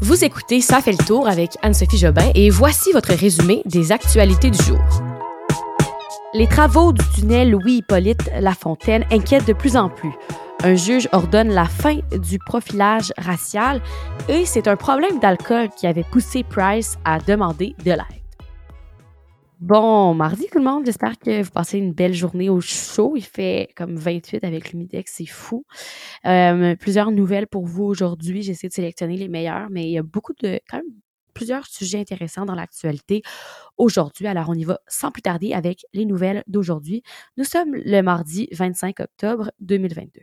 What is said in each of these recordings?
Vous écoutez Ça fait le tour avec Anne-Sophie Jobin et voici votre résumé des actualités du jour. Les travaux du tunnel Louis-Hippolyte Lafontaine inquiètent de plus en plus. Un juge ordonne la fin du profilage racial et c'est un problème d'alcool qui avait poussé Price à demander de l'aide. Bon mardi tout le monde, j'espère que vous passez une belle journée au chaud. Il fait comme 28 avec l'humidex, c'est fou. Euh, plusieurs nouvelles pour vous aujourd'hui. J'essaie de sélectionner les meilleures, mais il y a beaucoup de quand même plusieurs sujets intéressants dans l'actualité aujourd'hui. Alors on y va sans plus tarder avec les nouvelles d'aujourd'hui. Nous sommes le mardi 25 octobre 2022.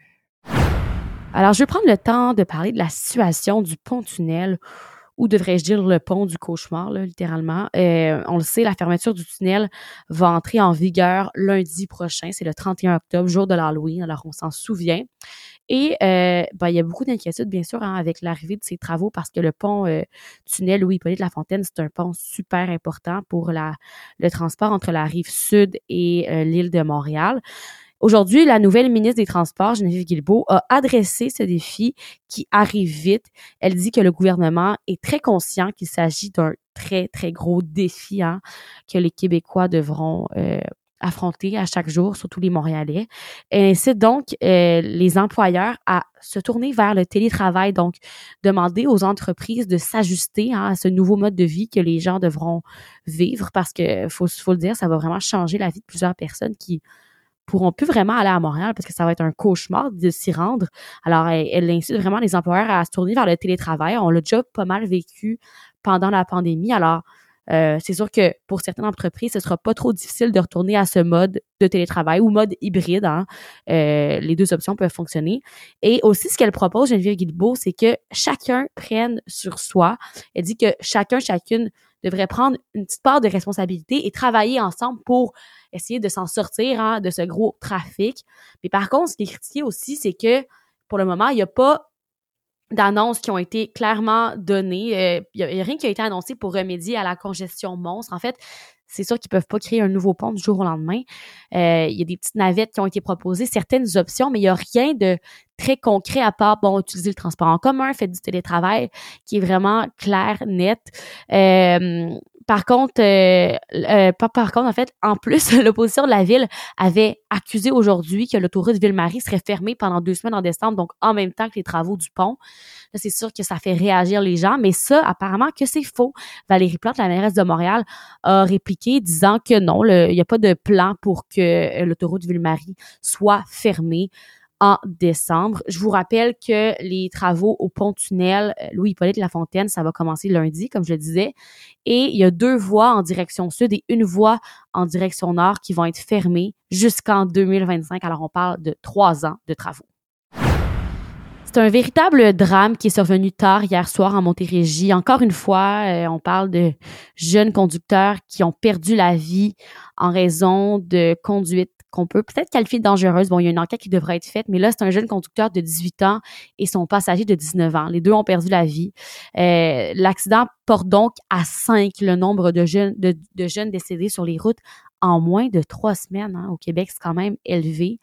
Alors je vais prendre le temps de parler de la situation du pont-tunnel ou devrais-je dire le pont du cauchemar, là, littéralement. Euh, on le sait, la fermeture du tunnel va entrer en vigueur lundi prochain. C'est le 31 octobre, jour de l'Halloween, alors on s'en souvient. Et euh, ben, il y a beaucoup d'inquiétudes, bien sûr, hein, avec l'arrivée de ces travaux parce que le pont euh, tunnel Louis-Hippolyte Lafontaine, c'est un pont super important pour la, le transport entre la rive sud et euh, l'île de Montréal. Aujourd'hui, la nouvelle ministre des Transports, Geneviève Guilbeault, a adressé ce défi qui arrive vite. Elle dit que le gouvernement est très conscient qu'il s'agit d'un très, très gros défi hein, que les Québécois devront euh, affronter à chaque jour, surtout les Montréalais. Elle incite donc euh, les employeurs à se tourner vers le télétravail, donc demander aux entreprises de s'ajuster hein, à ce nouveau mode de vie que les gens devront vivre parce que, faut, faut le dire, ça va vraiment changer la vie de plusieurs personnes qui pourront plus vraiment aller à Montréal parce que ça va être un cauchemar de s'y rendre. Alors, elle, incite vraiment les employeurs à se tourner vers le télétravail. On l'a déjà pas mal vécu pendant la pandémie. Alors, euh, c'est sûr que pour certaines entreprises, ce sera pas trop difficile de retourner à ce mode de télétravail ou mode hybride. Hein. Euh, les deux options peuvent fonctionner. Et aussi, ce qu'elle propose, Geneviève Guilbeault, c'est que chacun prenne sur soi. Elle dit que chacun, chacune devrait prendre une petite part de responsabilité et travailler ensemble pour essayer de s'en sortir hein, de ce gros trafic. Mais par contre, ce qui est critiqué aussi, c'est que pour le moment, il n'y a pas d'annonces qui ont été clairement données. Euh, il n'y a, rien qui a été annoncé pour remédier à la congestion monstre. En fait, c'est sûr qu'ils peuvent pas créer un nouveau pont du jour au lendemain. Euh, il y a des petites navettes qui ont été proposées, certaines options, mais il n'y a rien de très concret à part, bon, utiliser le transport en commun, faire du télétravail, qui est vraiment clair, net. Euh, par contre, euh, euh par, contre, en fait, en plus, l'opposition de la ville avait accusé aujourd'hui que l'autoroute Ville-Marie serait fermée pendant deux semaines en décembre, donc en même temps que les travaux du pont. Là, c'est sûr que ça fait réagir les gens, mais ça, apparemment, que c'est faux. Valérie Plante, la mairesse de Montréal, a répliqué disant que non, il n'y a pas de plan pour que euh, l'autoroute Ville-Marie soit fermée en décembre. Je vous rappelle que les travaux au pont-tunnel euh, Louis-Hippolyte Lafontaine, ça va commencer lundi, comme je le disais. Et il y a deux voies en direction sud et une voie en direction nord qui vont être fermées jusqu'en 2025. Alors, on parle de trois ans de travaux. C'est un véritable drame qui est survenu tard hier soir en Montérégie. Encore une fois, euh, on parle de jeunes conducteurs qui ont perdu la vie en raison de conduite qu'on peut peut-être qualifier de dangereuse. Bon, il y a une enquête qui devrait être faite, mais là, c'est un jeune conducteur de 18 ans et son passager de 19 ans. Les deux ont perdu la vie. Euh, l'accident porte donc à 5 le nombre de jeunes, décédés sur les routes en moins de trois semaines. Hein. Au Québec, c'est quand même élevé.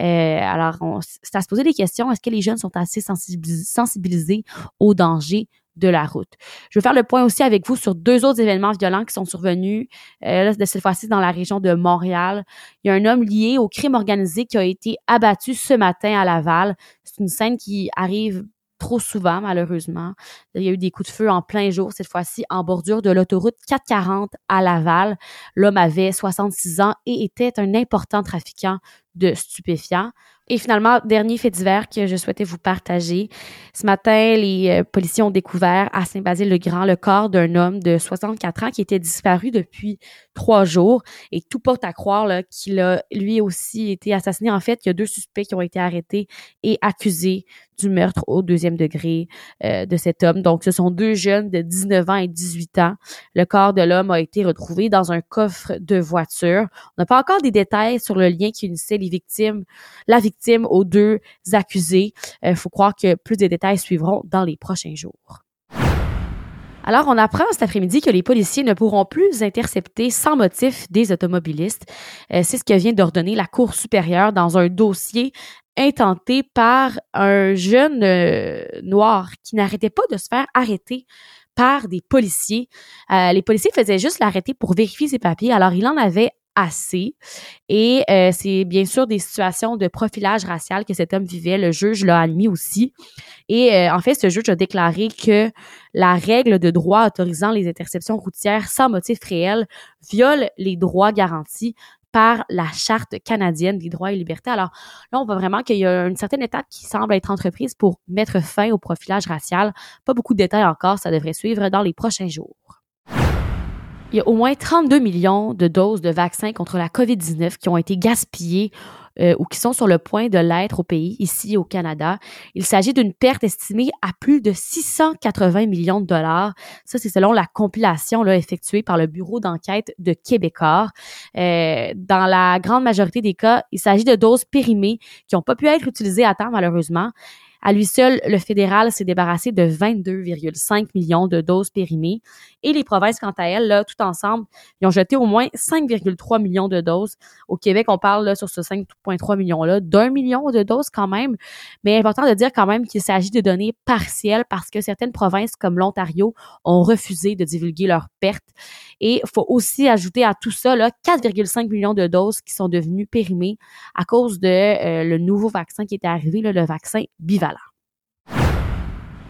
Euh, alors, c'est à se poser des questions. Est-ce que les jeunes sont assez sensibilisés au danger de la route. Je vais faire le point aussi avec vous sur deux autres événements violents qui sont survenus, euh, de cette fois-ci dans la région de Montréal. Il y a un homme lié au crime organisé qui a été abattu ce matin à Laval. C'est une scène qui arrive trop souvent, malheureusement. Il y a eu des coups de feu en plein jour, cette fois-ci en bordure de l'autoroute 440 à Laval. L'homme avait 66 ans et était un important trafiquant de stupéfiants. Et finalement, dernier fait divers que je souhaitais vous partager. Ce matin, les euh, policiers ont découvert à Saint-Basile-le-Grand le corps d'un homme de 64 ans qui était disparu depuis trois jours. Et tout porte à croire qu'il a lui aussi été assassiné. En fait, il y a deux suspects qui ont été arrêtés et accusés du meurtre au deuxième degré euh, de cet homme. Donc, ce sont deux jeunes de 19 ans et 18 ans. Le corps de l'homme a été retrouvé dans un coffre de voiture. On n'a pas encore des détails sur le lien qui unissait les victimes, la victime aux deux accusés. Il euh, faut croire que plus de détails suivront dans les prochains jours. Alors, on apprend cet après-midi que les policiers ne pourront plus intercepter sans motif des automobilistes. Euh, c'est ce que vient d'ordonner la Cour supérieure dans un dossier intenté par un jeune euh, noir qui n'arrêtait pas de se faire arrêter par des policiers. Euh, les policiers faisaient juste l'arrêter pour vérifier ses papiers. Alors, il en avait assez. Et euh, c'est bien sûr des situations de profilage racial que cet homme vivait. Le juge l'a admis aussi. Et euh, en fait, ce juge a déclaré que la règle de droit autorisant les interceptions routières sans motif réel viole les droits garantis par la Charte canadienne des droits et libertés. Alors là, on voit vraiment qu'il y a une certaine étape qui semble être entreprise pour mettre fin au profilage racial. Pas beaucoup de détails encore, ça devrait suivre dans les prochains jours. Il y a au moins 32 millions de doses de vaccins contre la COVID-19 qui ont été gaspillées euh, ou qui sont sur le point de l'être au pays, ici au Canada. Il s'agit d'une perte estimée à plus de 680 millions de dollars. Ça, c'est selon la compilation là, effectuée par le Bureau d'enquête de Québécois. Euh, dans la grande majorité des cas, il s'agit de doses périmées qui n'ont pas pu être utilisées à temps, malheureusement. À lui seul, le fédéral s'est débarrassé de 22,5 millions de doses périmées et les provinces, quant à elles, là, tout ensemble, ils ont jeté au moins 5,3 millions de doses. Au Québec, on parle là, sur ce 5,3 millions-là d'un million de doses quand même, mais important de dire quand même qu'il s'agit de données partielles parce que certaines provinces comme l'Ontario ont refusé de divulguer leurs pertes. Et il faut aussi ajouter à tout ça 4,5 millions de doses qui sont devenues périmées à cause de euh, le nouveau vaccin qui était arrivé, le vaccin bivalent.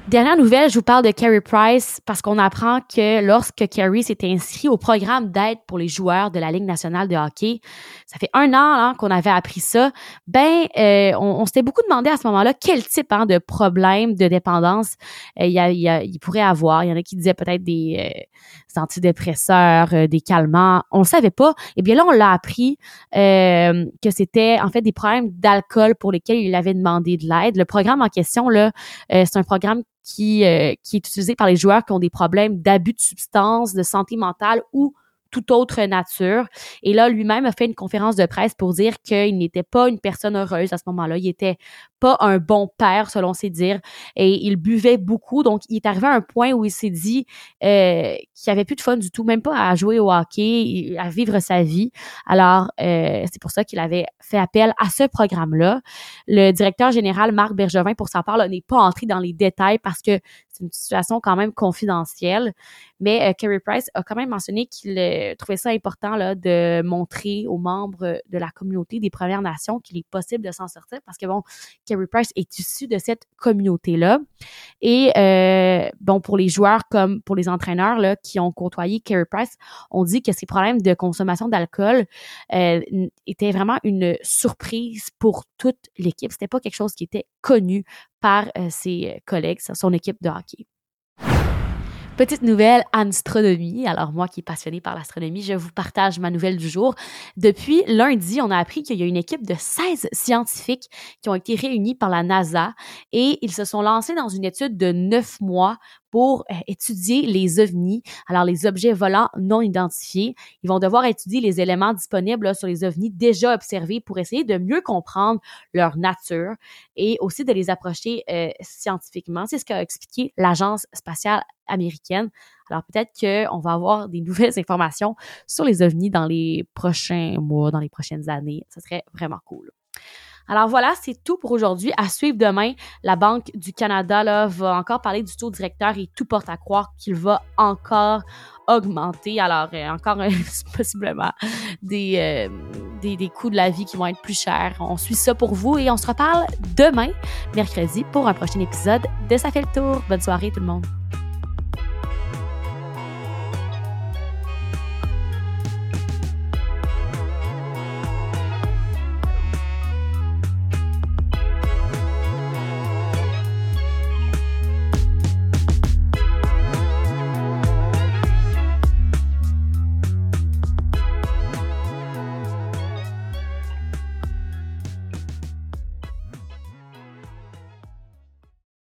Dernière nouvelle, je vous parle de Carey Price parce qu'on apprend que lorsque Carey s'est inscrit au programme d'aide pour les joueurs de la Ligue nationale de hockey, ça fait un an hein, qu'on avait appris ça, ben euh, on, s'était beaucoup demandé à ce moment-là quel type hein, de problème de dépendance euh, il, pourrait avoir. Il y en a qui disaient peut-être des, euh, antidépresseurs, des calmants. On ne savait pas. Et eh bien là, on l'a appris que c'était en fait des problèmes d'alcool pour lesquels il avait demandé de l'aide. Le programme en question, là, c'est un programme qui, euh, qui est utilisé par les joueurs qui ont des problèmes d'abus de substances, de santé mentale ou toute autre nature. Et là, lui-même a fait une conférence de presse pour dire qu'il n'était pas une personne heureuse à ce moment-là. Il était pas un bon père, selon ses dires, et il buvait beaucoup. Donc, il est arrivé à un point où il s'est dit euh, qu'il avait plus de fun du tout, même pas à jouer au hockey, à vivre sa vie. Alors, euh, c'est pour ça qu'il avait fait appel à ce programme-là. Le directeur général Marc Bergevin, pour sa part, n'est pas entré dans les détails parce que c'est une situation quand même confidentielle. Mais euh, Kerry Price a quand même mentionné qu'il euh, trouvait ça important là, de montrer aux membres de la communauté des Premières Nations qu'il est possible de s'en sortir parce que, bon, Kerry Price est issu de cette communauté-là. Et, euh, bon, pour les joueurs comme pour les entraîneurs là, qui ont côtoyé Kerry Price, on dit que ses problèmes de consommation d'alcool euh, étaient vraiment une surprise pour toute l'équipe. C'était pas quelque chose qui était connu par euh, ses collègues, son équipe de hockey. Petite nouvelle astronomie. Alors moi qui est passionnée par l'astronomie, je vous partage ma nouvelle du jour. Depuis lundi, on a appris qu'il y a une équipe de 16 scientifiques qui ont été réunis par la NASA et ils se sont lancés dans une étude de 9 mois pour euh, étudier les ovnis, alors les objets volants non identifiés. Ils vont devoir étudier les éléments disponibles sur les ovnis déjà observés pour essayer de mieux comprendre leur nature et aussi de les approcher euh, scientifiquement. C'est ce qu'a expliqué l'Agence spatiale américaine. Alors peut-être qu'on va avoir des nouvelles informations sur les ovnis dans les prochains mois, dans les prochaines années. Ce serait vraiment cool. Alors voilà, c'est tout pour aujourd'hui. À suivre demain, la Banque du Canada là, va encore parler du taux directeur et tout porte à croire qu'il va encore augmenter. Alors, euh, encore possiblement des, euh, des, des coûts de la vie qui vont être plus chers. On suit ça pour vous et on se reparle demain, mercredi, pour un prochain épisode de Ça fait le tour. Bonne soirée tout le monde.